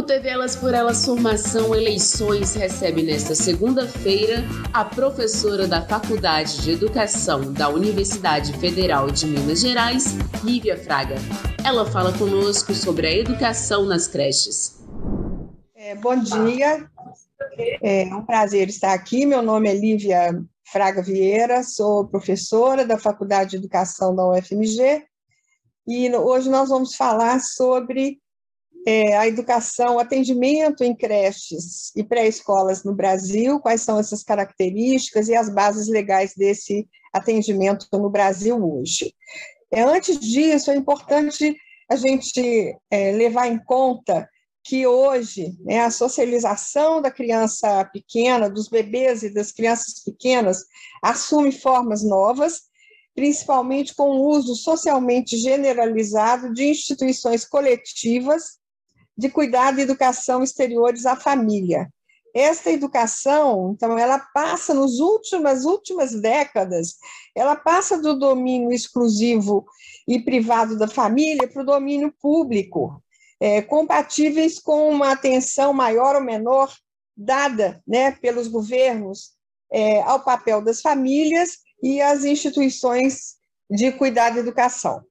O TV Elas por Elas Formação Eleições recebe nesta segunda-feira a professora da Faculdade de Educação da Universidade Federal de Minas Gerais, Lívia Fraga. Ela fala conosco sobre a educação nas creches. É, bom dia, é um prazer estar aqui. Meu nome é Lívia Fraga Vieira, sou professora da Faculdade de Educação da UFMG e hoje nós vamos falar sobre é, a educação, o atendimento em creches e pré-escolas no Brasil, quais são essas características e as bases legais desse atendimento no Brasil hoje. É, antes disso, é importante a gente é, levar em conta que hoje né, a socialização da criança pequena, dos bebês e das crianças pequenas, assume formas novas, principalmente com o uso socialmente generalizado de instituições coletivas de cuidado e educação exteriores à família. Esta educação, então, ela passa nos últimas últimas décadas, ela passa do domínio exclusivo e privado da família para o domínio público, é, compatíveis com uma atenção maior ou menor dada né, pelos governos é, ao papel das famílias e às instituições de cuidado e educação.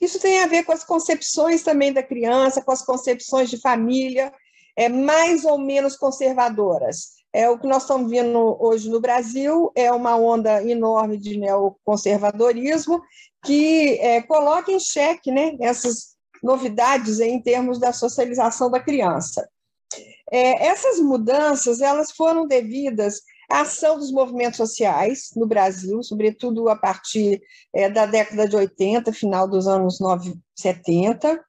Isso tem a ver com as concepções também da criança, com as concepções de família, é, mais ou menos conservadoras. É, o que nós estamos vendo hoje no Brasil é uma onda enorme de neoconservadorismo que é, coloca em xeque né, essas novidades em termos da socialização da criança. É, essas mudanças elas foram devidas a ação dos movimentos sociais no Brasil, sobretudo a partir é, da década de 80, final dos anos 70,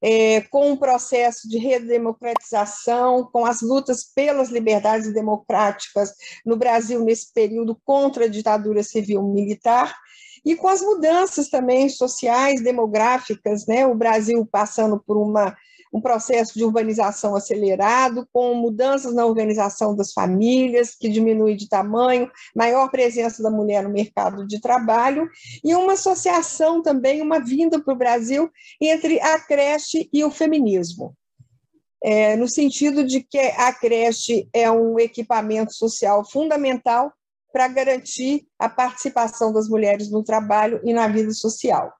é, com o um processo de redemocratização, com as lutas pelas liberdades democráticas no Brasil nesse período contra a ditadura civil-militar, e com as mudanças também sociais, demográficas, né? o Brasil passando por uma um processo de urbanização acelerado, com mudanças na organização das famílias, que diminui de tamanho, maior presença da mulher no mercado de trabalho, e uma associação também, uma vinda para o Brasil entre a creche e o feminismo. É, no sentido de que a creche é um equipamento social fundamental para garantir a participação das mulheres no trabalho e na vida social.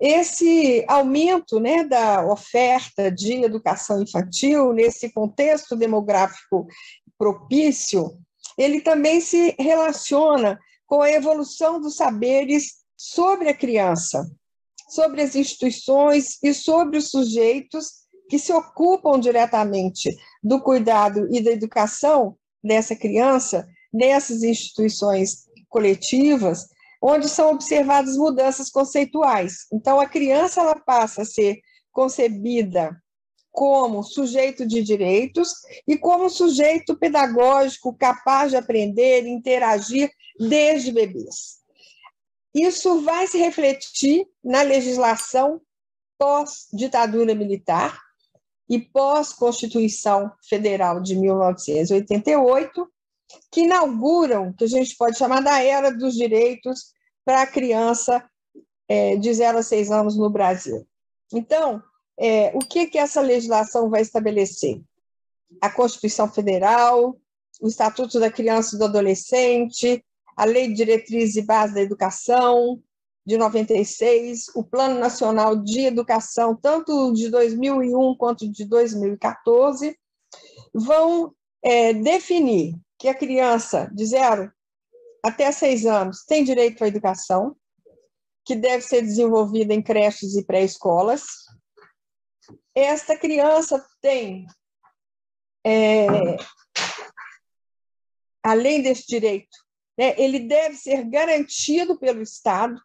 Esse aumento né, da oferta de educação infantil, nesse contexto demográfico propício, ele também se relaciona com a evolução dos saberes sobre a criança, sobre as instituições e sobre os sujeitos que se ocupam diretamente do cuidado e da educação dessa criança nessas instituições coletivas, onde são observadas mudanças conceituais. Então, a criança ela passa a ser concebida como sujeito de direitos e como sujeito pedagógico capaz de aprender e interagir desde bebês. Isso vai se refletir na legislação pós-ditadura militar e pós-Constituição Federal de 1988, que inauguram, que a gente pode chamar da era dos direitos para a criança é, de 0 a 6 anos no Brasil. Então, é, o que, que essa legislação vai estabelecer? A Constituição Federal, o Estatuto da Criança e do Adolescente, a Lei de Diretrizes e Bases da Educação, de 96, o Plano Nacional de Educação, tanto de 2001 quanto de 2014, vão é, definir que a criança de zero até seis anos tem direito à educação, que deve ser desenvolvida em creches e pré-escolas. Esta criança tem, é, além desse direito, né, ele deve ser garantido pelo Estado.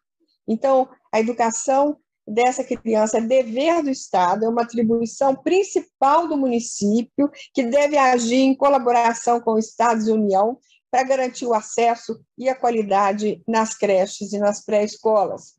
Então, a educação dessa criança é dever do Estado, é uma atribuição principal do município, que deve agir em colaboração com Estados e União para garantir o acesso e a qualidade nas creches e nas pré-escolas.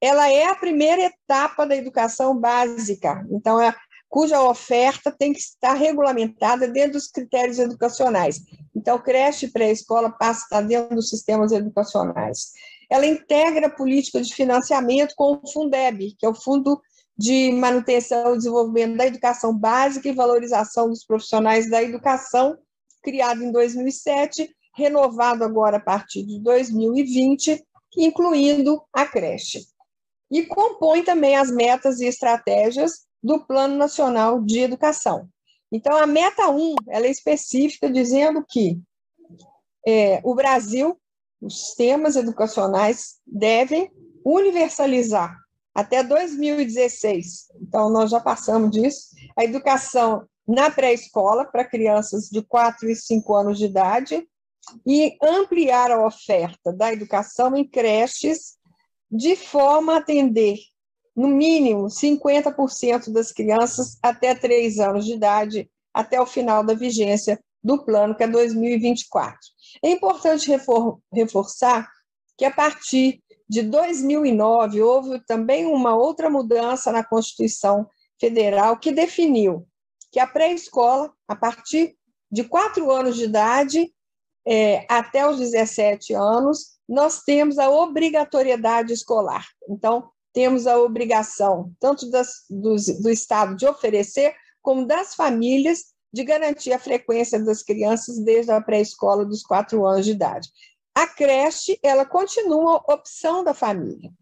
Ela é a primeira etapa da educação básica, então é cuja oferta tem que estar regulamentada dentro dos critérios educacionais. Então, creche e pré-escola passa a estar dentro dos sistemas educacionais. Ela integra a política de financiamento com o Fundeb, que é o Fundo de Manutenção e Desenvolvimento da Educação Básica e Valorização dos Profissionais da Educação, criado em 2007, renovado agora a partir de 2020, incluindo a creche. E compõe também as metas e estratégias do Plano Nacional de Educação. Então, a meta 1 ela é específica, dizendo que é, o Brasil, os sistemas educacionais devem universalizar até 2016. Então, nós já passamos disso. A educação na pré-escola para crianças de 4 e 5 anos de idade e ampliar a oferta da educação em creches de forma a atender no mínimo 50% das crianças até 3 anos de idade, até o final da vigência do plano, que é 2024. É importante refor reforçar que, a partir de 2009, houve também uma outra mudança na Constituição Federal que definiu que a pré-escola, a partir de 4 anos de idade é, até os 17 anos, nós temos a obrigatoriedade escolar. Então, temos a obrigação, tanto das, do Estado de oferecer, como das famílias, de garantir a frequência das crianças desde a pré-escola dos quatro anos de idade. A creche, ela continua opção da família.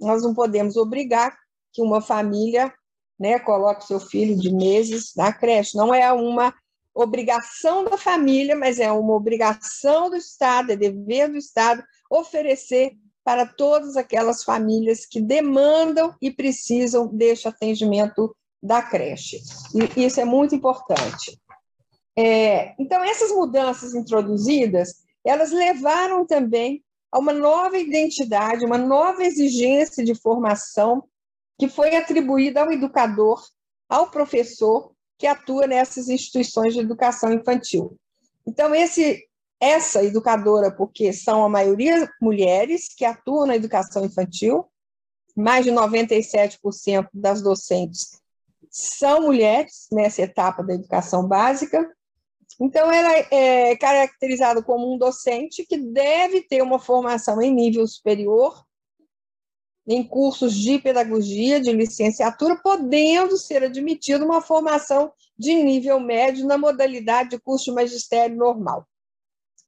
Nós não podemos obrigar que uma família né, coloque seu filho de meses na creche. Não é uma obrigação da família, mas é uma obrigação do Estado, é dever do Estado oferecer para todas aquelas famílias que demandam e precisam deste atendimento da creche. E isso é muito importante. É, então, essas mudanças introduzidas, elas levaram também a uma nova identidade, uma nova exigência de formação que foi atribuída ao educador, ao professor que atua nessas instituições de educação infantil. Então, esse essa educadora, porque são a maioria mulheres que atuam na educação infantil, mais de 97% das docentes são mulheres nessa etapa da educação básica. Então, ela é caracterizada como um docente que deve ter uma formação em nível superior, em cursos de pedagogia, de licenciatura, podendo ser admitida uma formação de nível médio na modalidade de curso de magistério normal.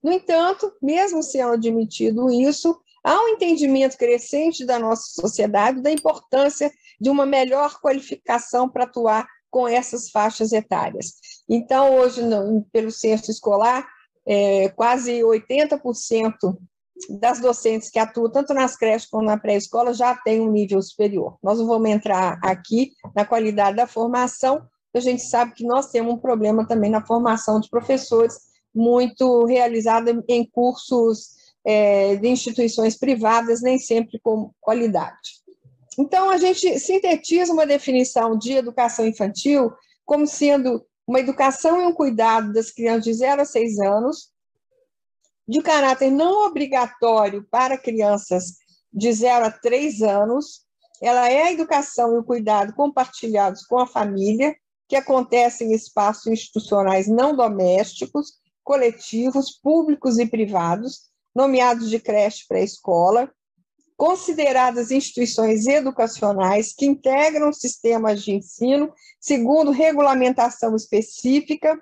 No entanto, mesmo sendo admitido isso, há um entendimento crescente da nossa sociedade da importância de uma melhor qualificação para atuar com essas faixas etárias. Então, hoje, no, pelo censo escolar, é, quase 80% das docentes que atuam tanto nas creches como na pré-escola já têm um nível superior. Nós não vamos entrar aqui na qualidade da formação, a gente sabe que nós temos um problema também na formação de professores, muito realizada em cursos é, de instituições privadas, nem sempre com qualidade. Então, a gente sintetiza uma definição de educação infantil como sendo uma educação e um cuidado das crianças de 0 a 6 anos, de caráter não obrigatório para crianças de 0 a 3 anos. Ela é a educação e o cuidado compartilhados com a família, que acontecem em espaços institucionais não domésticos, coletivos, públicos e privados, nomeados de creche pré-escola, consideradas instituições educacionais que integram sistemas de ensino segundo regulamentação específica,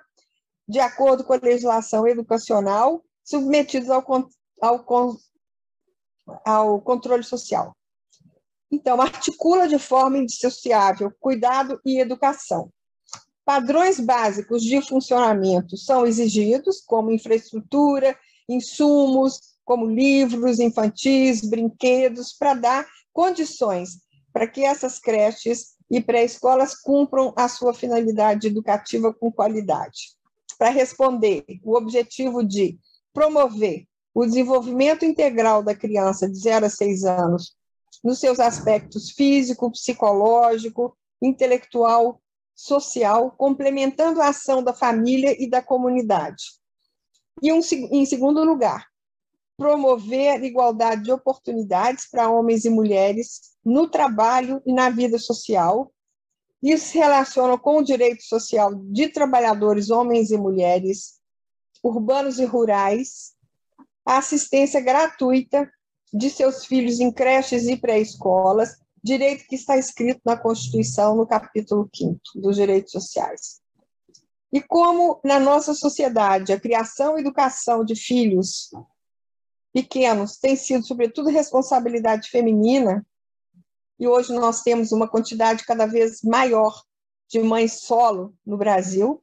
de acordo com a legislação educacional, submetidos ao, ao, ao controle social. Então, articula de forma indissociável cuidado e educação. Padrões básicos de funcionamento são exigidos, como infraestrutura, insumos, como livros infantis, brinquedos, para dar condições para que essas creches e pré-escolas cumpram a sua finalidade educativa com qualidade. Para responder o objetivo de promover o desenvolvimento integral da criança de 0 a 6 anos nos seus aspectos físico, psicológico, intelectual, social, complementando a ação da família e da comunidade. E, um, em segundo lugar, promover igualdade de oportunidades para homens e mulheres no trabalho e na vida social. Isso se relaciona com o direito social de trabalhadores, homens e mulheres, urbanos e rurais, a assistência gratuita de seus filhos em creches e pré-escolas, direito que está escrito na Constituição, no capítulo 5 dos direitos sociais. E como na nossa sociedade a criação e educação de filhos pequenos tem sido, sobretudo, responsabilidade feminina, e hoje nós temos uma quantidade cada vez maior de mães solo no Brasil,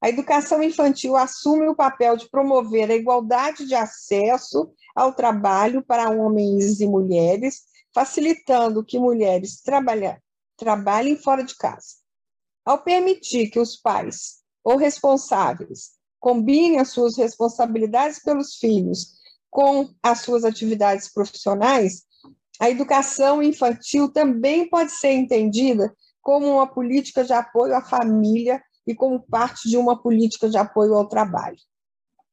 a educação infantil assume o papel de promover a igualdade de acesso ao trabalho para homens e mulheres, facilitando que mulheres trabalhem fora de casa. Ao permitir que os pais ou responsáveis combinem as suas responsabilidades pelos filhos com as suas atividades profissionais, a educação infantil também pode ser entendida como uma política de apoio à família e como parte de uma política de apoio ao trabalho.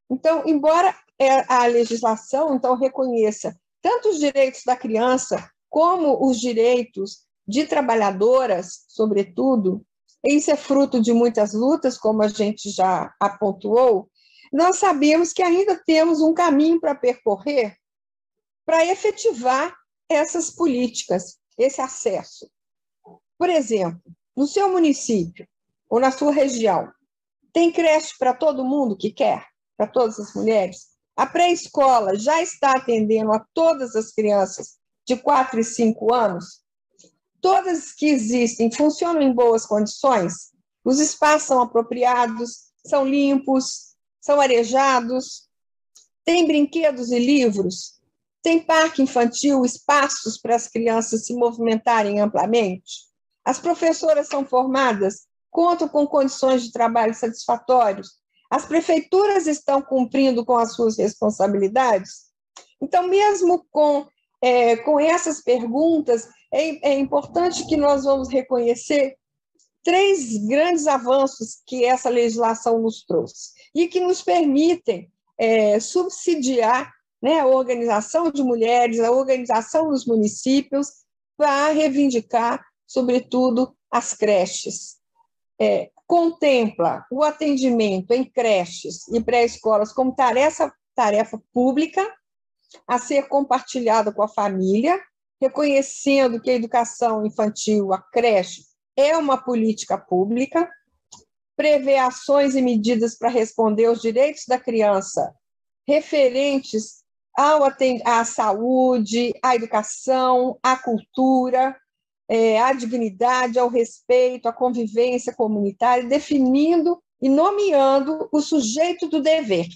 Então, embora é, a legislação então reconheça tanto os direitos da criança como os direitos de trabalhadoras, sobretudo, isso é fruto de muitas lutas, como a gente já apontou, nós sabemos que ainda temos um caminho para percorrer para efetivar essas políticas, esse acesso. Por exemplo, no seu município ou na sua região, tem creche para todo mundo que quer, para todas as mulheres? A pré-escola já está atendendo a todas as crianças de 4 e 5 anos? Todas que existem funcionam em boas condições? Os espaços são apropriados, são limpos, são arejados, tem brinquedos e livros, tem parque infantil, espaços para as crianças se movimentarem amplamente. As professoras são formadas, contam com condições de trabalho satisfatórios. As prefeituras estão cumprindo com as suas responsabilidades. Então, mesmo com, é, com essas perguntas, é, é importante que nós vamos reconhecer três grandes avanços que essa legislação nos trouxe e que nos permitem é, subsidiar né, a organização de mulheres, a organização dos municípios, para reivindicar, sobretudo, as creches. É, contempla o atendimento em creches e pré-escolas como tarefa, tarefa pública a ser compartilhada com a família, reconhecendo que a educação infantil, a creche, é uma política pública, prevê ações e medidas para responder aos direitos da criança referentes ao, à saúde, à educação, à cultura, é, à dignidade, ao respeito, à convivência comunitária, definindo e nomeando o sujeito do dever,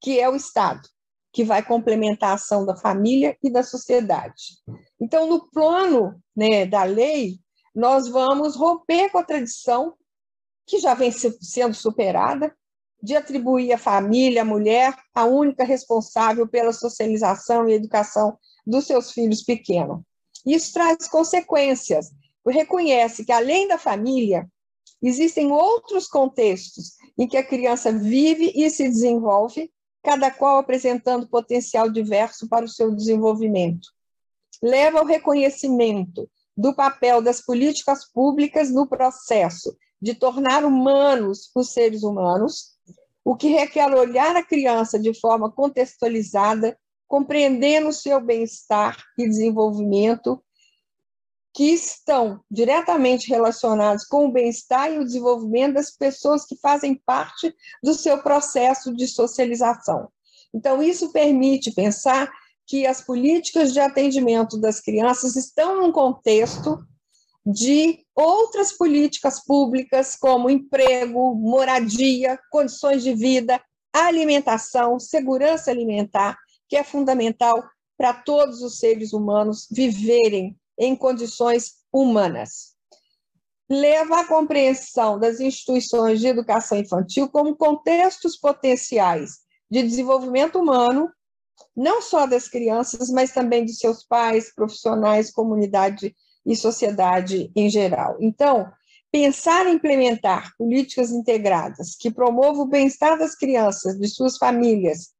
que é o Estado, que vai complementar a ação da família e da sociedade. Então, no plano né, da lei, nós vamos romper com a tradição que já vem sendo superada de atribuir à família, à mulher, a única responsável pela socialização e educação dos seus filhos pequenos. Isso traz consequências, reconhece que, além da família, existem outros contextos em que a criança vive e se desenvolve, cada qual apresentando potencial diverso para o seu desenvolvimento. Leva ao reconhecimento do papel das políticas públicas no processo de tornar humanos os seres humanos, o que requer olhar a criança de forma contextualizada, compreendendo o seu bem-estar e desenvolvimento, que estão diretamente relacionados com o bem-estar e o desenvolvimento das pessoas que fazem parte do seu processo de socialização. Então, isso permite pensar que as políticas de atendimento das crianças estão num contexto de outras políticas públicas, como emprego, moradia, condições de vida, alimentação, segurança alimentar, que é fundamental para todos os seres humanos viverem em condições humanas. Leva à compreensão das instituições de educação infantil como contextos potenciais de desenvolvimento humano não só das crianças, mas também dos seus pais, profissionais, comunidade e sociedade em geral. Então, pensar em implementar políticas integradas que promovam o bem-estar das crianças, de suas famílias,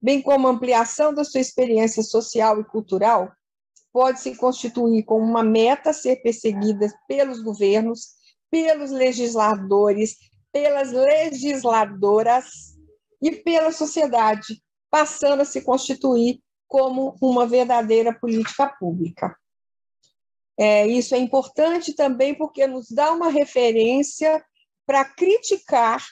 bem como ampliação da sua experiência social e cultural, pode se constituir como uma meta a ser perseguida pelos governos, pelos legisladores, pelas legisladoras e pela sociedade, passando a se constituir como uma verdadeira política pública. É, isso é importante também porque nos dá uma referência para criticar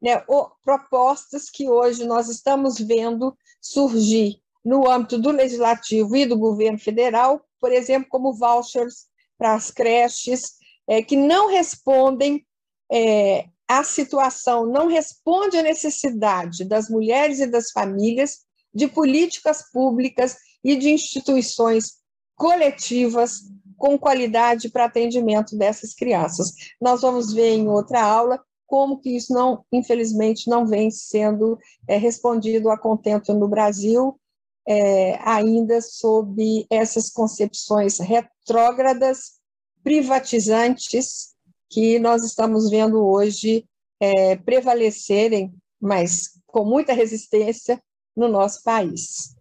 né, o, propostas que hoje nós estamos vendo surgir no âmbito do legislativo e do governo federal, por exemplo, como vouchers para as creches, é, que não respondem é, à situação, não responde à necessidade das mulheres e das famílias de políticas públicas e de instituições coletivas com qualidade para atendimento dessas crianças. Nós vamos ver em outra aula como que isso não, infelizmente, não vem sendo é, respondido a contento no Brasil, é, ainda sob essas concepções retrógradas, privatizantes, que nós estamos vendo hoje é, prevalecerem, mas com muita resistência, no nosso país.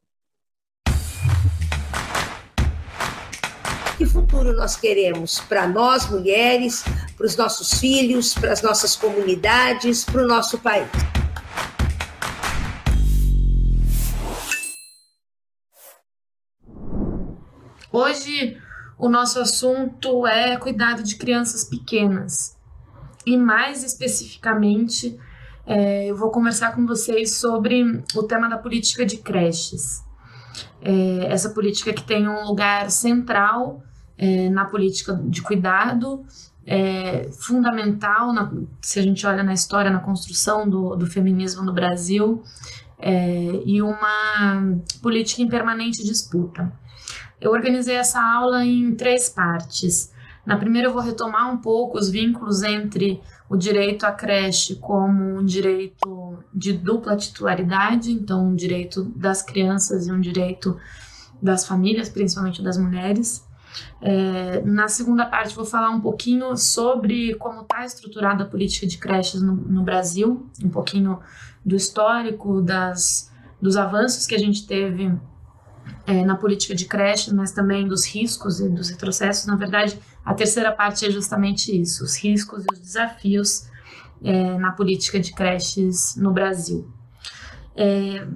Futuro nós queremos para nós, mulheres, para os nossos filhos, para as nossas comunidades, para o nosso país? Hoje, o nosso assunto é cuidado de crianças pequenas. E mais especificamente, é, eu vou conversar com vocês sobre o tema da política de creches. É, essa política que tem um lugar central é, na política de cuidado, é, fundamental, na, se a gente olha na história, na construção do, do feminismo no Brasil, é, e uma política em permanente disputa. Eu organizei essa aula em três partes. Na primeira, eu vou retomar um pouco os vínculos entre o direito à creche como um direito de dupla titularidade, então um direito das crianças e um direito das famílias, principalmente das mulheres. É, na segunda parte, vou falar um pouquinho sobre como está estruturada a política de creches no, no, Brasil, um pouquinho do histórico, das, dos avanços que a gente teve é, na política de creches, mas também dos riscos e dos retrocessos. Na verdade, a terceira parte é justamente isso: os riscos e os desafios é, na política de creches no Brasil. É,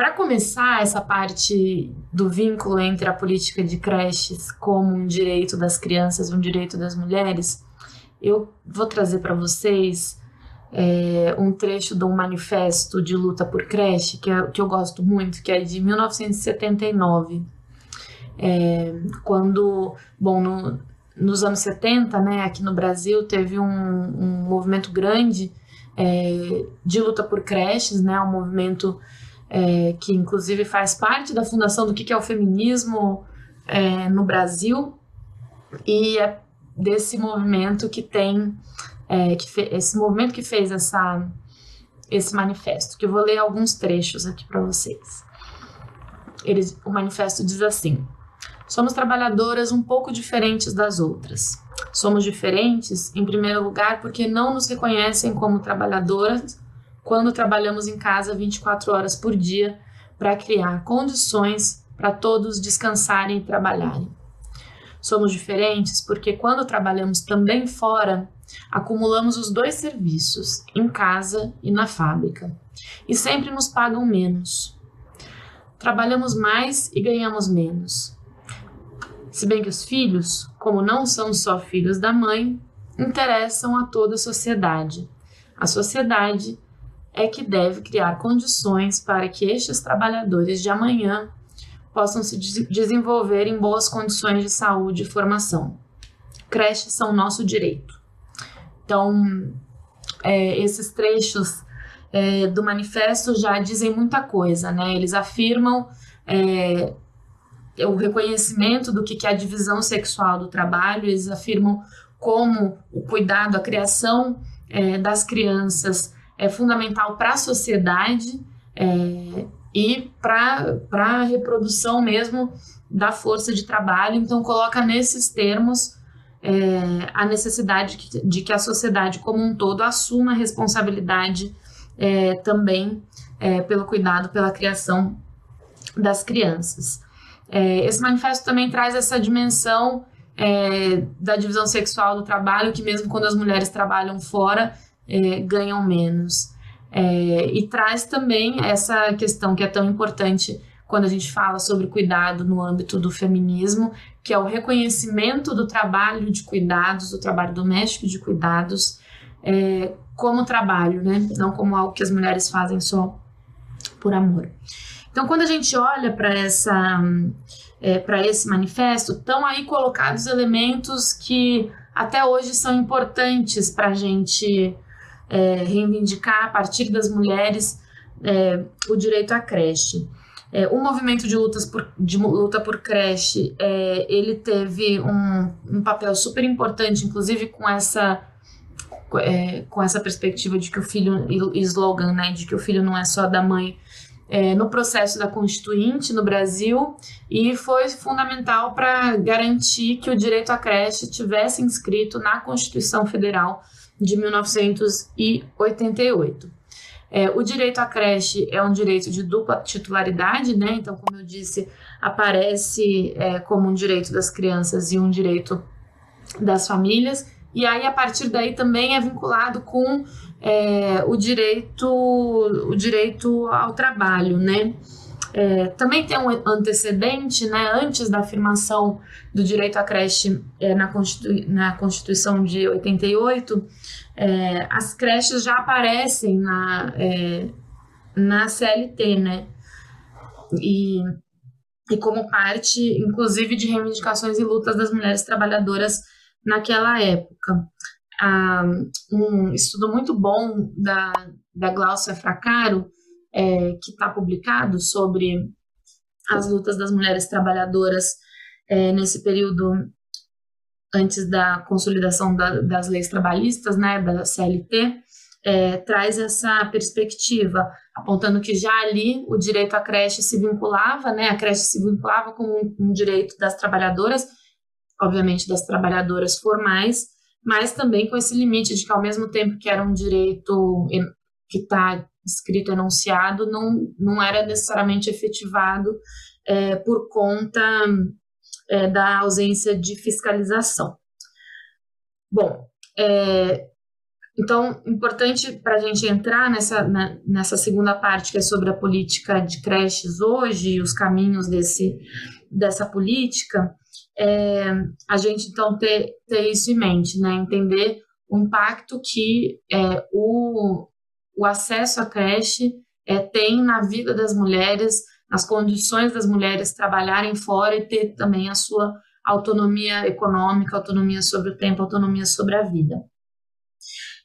Para começar essa parte do vínculo entre a política de creches como um direito das crianças e um direito das mulheres, eu vou trazer para vocês é, um trecho de um manifesto de luta por creche, que, é, que eu gosto muito, que é de 1979. É, quando, bom, no, nos anos 70, né, aqui no Brasil, teve um, um movimento grande é, de luta por creches, né, um movimento é, que inclusive faz parte da fundação do que, é o feminismo é, no Brasil, e é desse movimento que tem é, que esse movimento que fez essa, esse manifesto, que eu vou ler alguns trechos aqui para vocês. Eles, o manifesto diz assim: Somos trabalhadoras um pouco diferentes das outras. Somos diferentes, em primeiro lugar, porque não nos reconhecem como trabalhadoras quando trabalhamos em casa 24 horas por dia para criar condições para todos descansarem e trabalharem. Somos diferentes porque quando trabalhamos também fora, Acumulamos os dois serviços, em casa e na fábrica, e sempre nos pagam menos. Trabalhamos mais e ganhamos menos. Se bem que os filhos, como não são só filhos da mãe, interessam a toda a sociedade. A sociedade é que deve criar condições para que estes trabalhadores de amanhã possam se desenvolver em boas condições de saúde e formação. Creches são nosso direito. Então, é, esses trechos é, do manifesto já dizem muita coisa, né? Eles afirmam é, o reconhecimento do que é a divisão sexual do trabalho, eles afirmam como o cuidado, a criação é, das crianças é fundamental para a sociedade, é, e para a reprodução mesmo da força de trabalho. Então, coloca nesses termos é, a necessidade de que, a sociedade como um todo assuma a responsabilidade é, também é, pelo cuidado, pela criação das crianças. É, esse manifesto também traz essa dimensão é, da divisão sexual do trabalho, que mesmo quando as mulheres trabalham fora, é, ganham menos. e traz também essa questão que é tão importante quando a gente fala sobre cuidado no âmbito do feminismo, que é o reconhecimento do trabalho de cuidados, do trabalho doméstico de cuidados, é, como trabalho, né? Não como algo que as mulheres fazem só por amor. Então, quando a gente olha para essa é, para esse manifesto, estão aí colocados elementos que até hoje são importantes para a gente é, reivindicar a partir das mulheres é, o direito à creche. É, o movimento de, lutas por, de luta por creche, é, ele teve um, um, papel super importante, inclusive com essa, é, com essa perspectiva de que o filho, slogan, né, de que o filho não é só da mãe, é, no processo da Constituinte no Brasil, e foi fundamental para garantir que o direito à creche tivesse inscrito na Constituição Federal de 1988. É, o direito à creche é um direito de dupla titularidade, né? Então, como eu disse, aparece é, como um direito das crianças e um direito das famílias. E aí, a partir daí, também é vinculado com é, o direito o direito ao trabalho, né? É, também tem um antecedente, né? Antes da afirmação do direito à creche é, na, Constitu na Constituição de 88, é, as creches já aparecem na, é, na CLT, né? E, e como parte, inclusive, de reivindicações e lutas das mulheres trabalhadoras naquela época. Ah, um estudo muito bom da, da Glaucia Fracaro, é, que está publicado sobre as lutas das mulheres trabalhadoras é, nesse período antes da consolidação da, das leis trabalhistas, né, da CLT, é, traz essa perspectiva, apontando que já ali o direito à creche se vinculava, né, a creche se vinculava com um, um direito das trabalhadoras, obviamente das trabalhadoras formais, mas também com esse limite de que ao mesmo tempo que era um direito que está escrito enunciado, não, não era necessariamente efetivado é, por conta é, da ausência de fiscalização. Bom, é, então, importante para a gente entrar nessa, na, nessa segunda parte, que é sobre a política de creches hoje e os caminhos desse, dessa política, é, a gente então ter, ter isso em mente, né? entender o impacto que é, o, o acesso à creche é, tem na vida das mulheres, as condições das mulheres trabalharem fora e ter também a sua autonomia econômica, autonomia sobre o tempo, autonomia sobre a vida.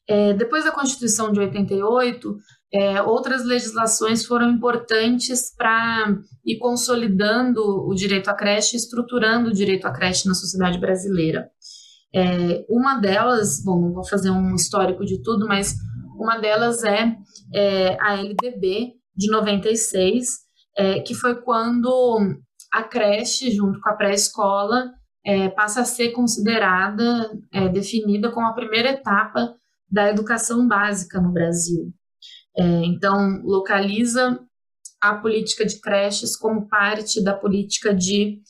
É, depois da Constituição de 88, é, outras legislações foram importantes para ir consolidando o direito à creche, estruturando o direito à creche na sociedade brasileira. É, uma delas, bom, não vou fazer um histórico de tudo, mas uma delas é, é a LDB de 96, é, que foi quando a creche, junto com a pré-escola, é, passa a ser considerada, é, definida como a primeira etapa da educação básica no Brasil. É, então, localiza a política de creches como parte da política de,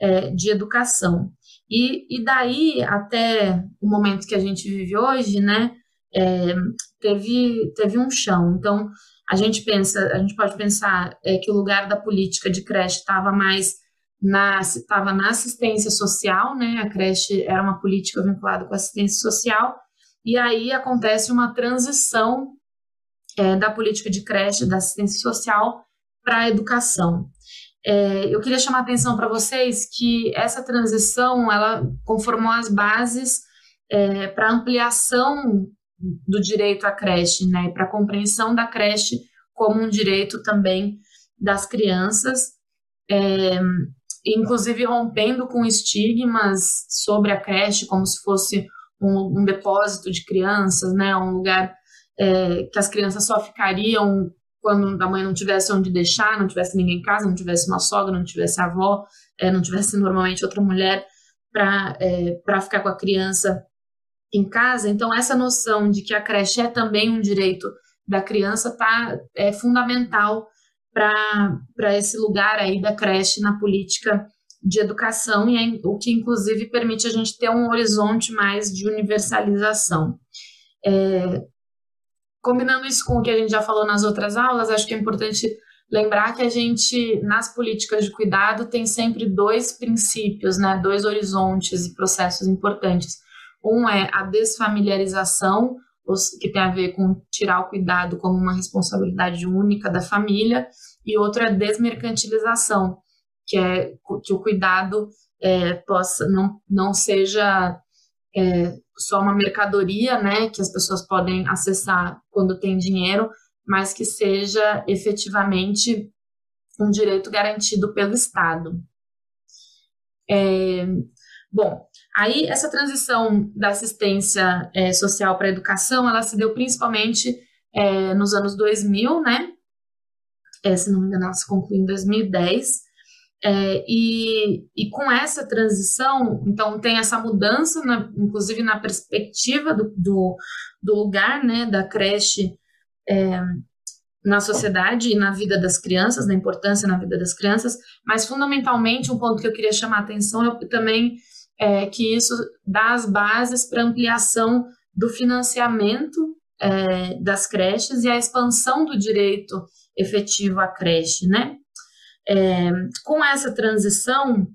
é, de educação. E, e daí até o momento que a gente vive hoje, né, é, teve, teve um chão. Então, a gente pensa, a gente pode pensar é, que o lugar da política de creche estava mais na estava na assistência social, né? A creche era uma política vinculada com assistência social e aí acontece uma transição é, da política de creche, da assistência social para a educação. É, eu queria chamar a atenção para vocês que essa transição ela conformou as bases é, para ampliação do direito à creche, né, para a compreensão da creche como um direito também das crianças, é, inclusive rompendo com estigmas sobre a creche como se fosse um, um depósito de crianças, né, um lugar é, que as crianças só ficariam quando a mãe não tivesse onde deixar, não tivesse ninguém em casa, não tivesse uma sogra, não tivesse avó, é, não tivesse normalmente outra mulher para é, ficar com a criança em casa. Então, essa noção de que a creche é também um direito da criança tá, é fundamental para esse lugar aí da creche na política de educação e é, o que inclusive permite a gente ter um horizonte mais de universalização. É, combinando isso com o que a gente já falou nas outras aulas, acho que é importante lembrar que a gente, nas políticas de cuidado, tem sempre dois princípios, né, dois horizontes e processos importantes. Um é a desfamiliarização, que tem a ver com tirar o cuidado como uma responsabilidade única da família, e outro é a desmercantilização, que é que o cuidado é, possa não, não seja é, só uma mercadoria, né, que as pessoas podem acessar quando tem dinheiro, mas que seja efetivamente um direito garantido pelo Estado. É, bom, aí essa transição da assistência é, social para a educação, ela se deu principalmente é, nos anos 2000, né? É, se não me engano, ela se concluiu em 2010. É, e, e com essa transição, então tem essa mudança, na, inclusive na perspectiva do, do, do, lugar né, da creche é, na sociedade e na vida das crianças, na importância na vida das crianças, mas fundamentalmente um ponto que eu queria chamar a atenção é também é, que isso dá as bases para ampliação do financiamento é, das creches e a expansão do direito efetivo à creche, né? É, com essa transição,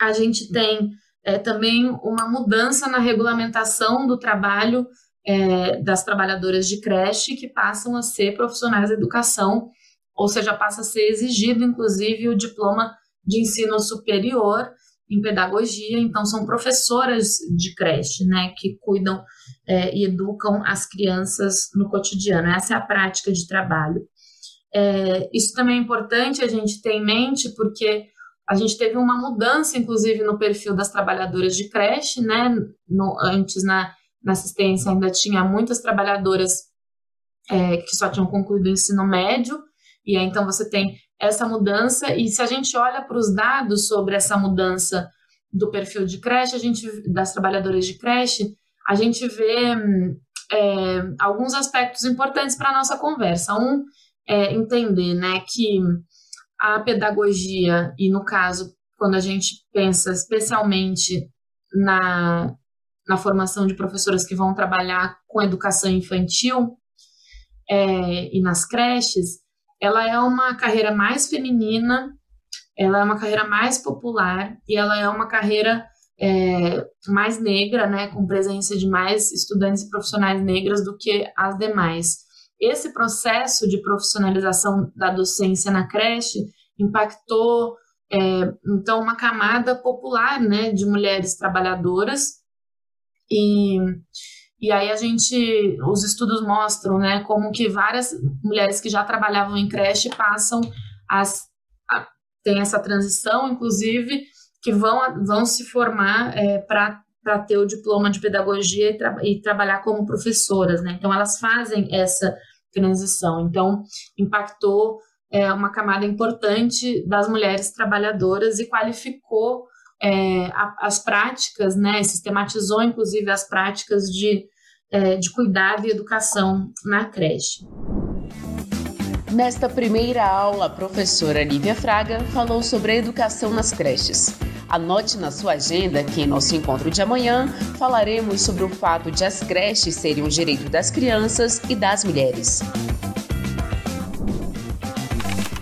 a gente tem é, também uma mudança na regulamentação do trabalho é, das trabalhadoras de creche que passam a ser profissionais da educação, ou seja, passa a ser exigido, inclusive, o diploma de ensino superior em pedagogia, então são professoras de creche, né, que cuidam é, e educam as crianças no cotidiano. Essa é a prática de trabalho. É, isso também é importante a gente ter em mente, porque a gente teve uma mudança, inclusive, no perfil das trabalhadoras de creche, né? No, antes, na, na assistência, ainda tinha muitas trabalhadoras é, que só tinham concluído o ensino médio, e aí, então você tem essa mudança, e se a gente olha para os dados sobre essa mudança do perfil de creche, a gente, das trabalhadoras de creche, a gente vê é, alguns aspectos importantes para a nossa conversa. Um é, entender né, que a pedagogia, e no caso, quando a gente pensa especialmente na, na formação de professoras que vão trabalhar com educação infantil é, e nas creches, ela é uma carreira mais feminina, ela é uma carreira mais popular e ela é uma carreira é, mais negra, né, com presença de mais estudantes e profissionais negras do que as demais. Esse processo de profissionalização da docência na creche impactou, é, então, uma camada popular né, de mulheres trabalhadoras. E, e aí a gente, os estudos mostram né, como que várias mulheres que já trabalhavam em creche passam a, a tem essa transição, inclusive, que vão, vão se formar é, para para ter o diploma de pedagogia e, tra e, trabalhar como professoras, né? Então elas fazem essa transição. Então impactou é, uma camada importante das mulheres trabalhadoras e qualificou é, as práticas, né? Sistematizou inclusive as práticas de, é, de cuidado e educação na creche. Nesta primeira aula, a professora Lívia Fraga falou sobre a educação nas creches. Anote na sua agenda que em nosso encontro de amanhã falaremos sobre o fato de as creches serem um direito das crianças e das mulheres.